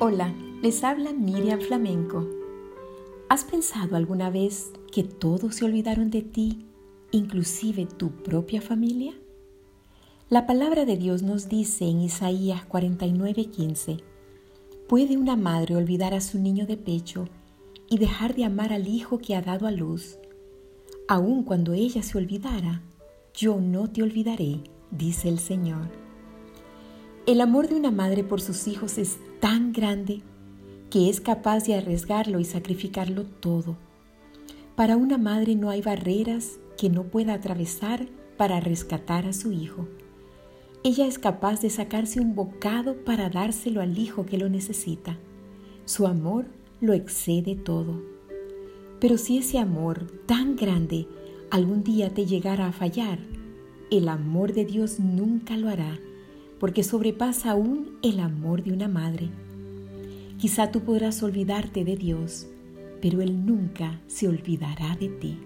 Hola, les habla Miriam Flamenco. ¿Has pensado alguna vez que todos se olvidaron de ti, inclusive tu propia familia? La palabra de Dios nos dice en Isaías 49:15, ¿puede una madre olvidar a su niño de pecho y dejar de amar al hijo que ha dado a luz? Aun cuando ella se olvidara, yo no te olvidaré, dice el Señor. El amor de una madre por sus hijos es tan grande que es capaz de arriesgarlo y sacrificarlo todo. Para una madre no hay barreras que no pueda atravesar para rescatar a su hijo. Ella es capaz de sacarse un bocado para dárselo al hijo que lo necesita. Su amor lo excede todo. Pero si ese amor tan grande algún día te llegara a fallar, el amor de Dios nunca lo hará porque sobrepasa aún el amor de una madre. Quizá tú podrás olvidarte de Dios, pero Él nunca se olvidará de ti.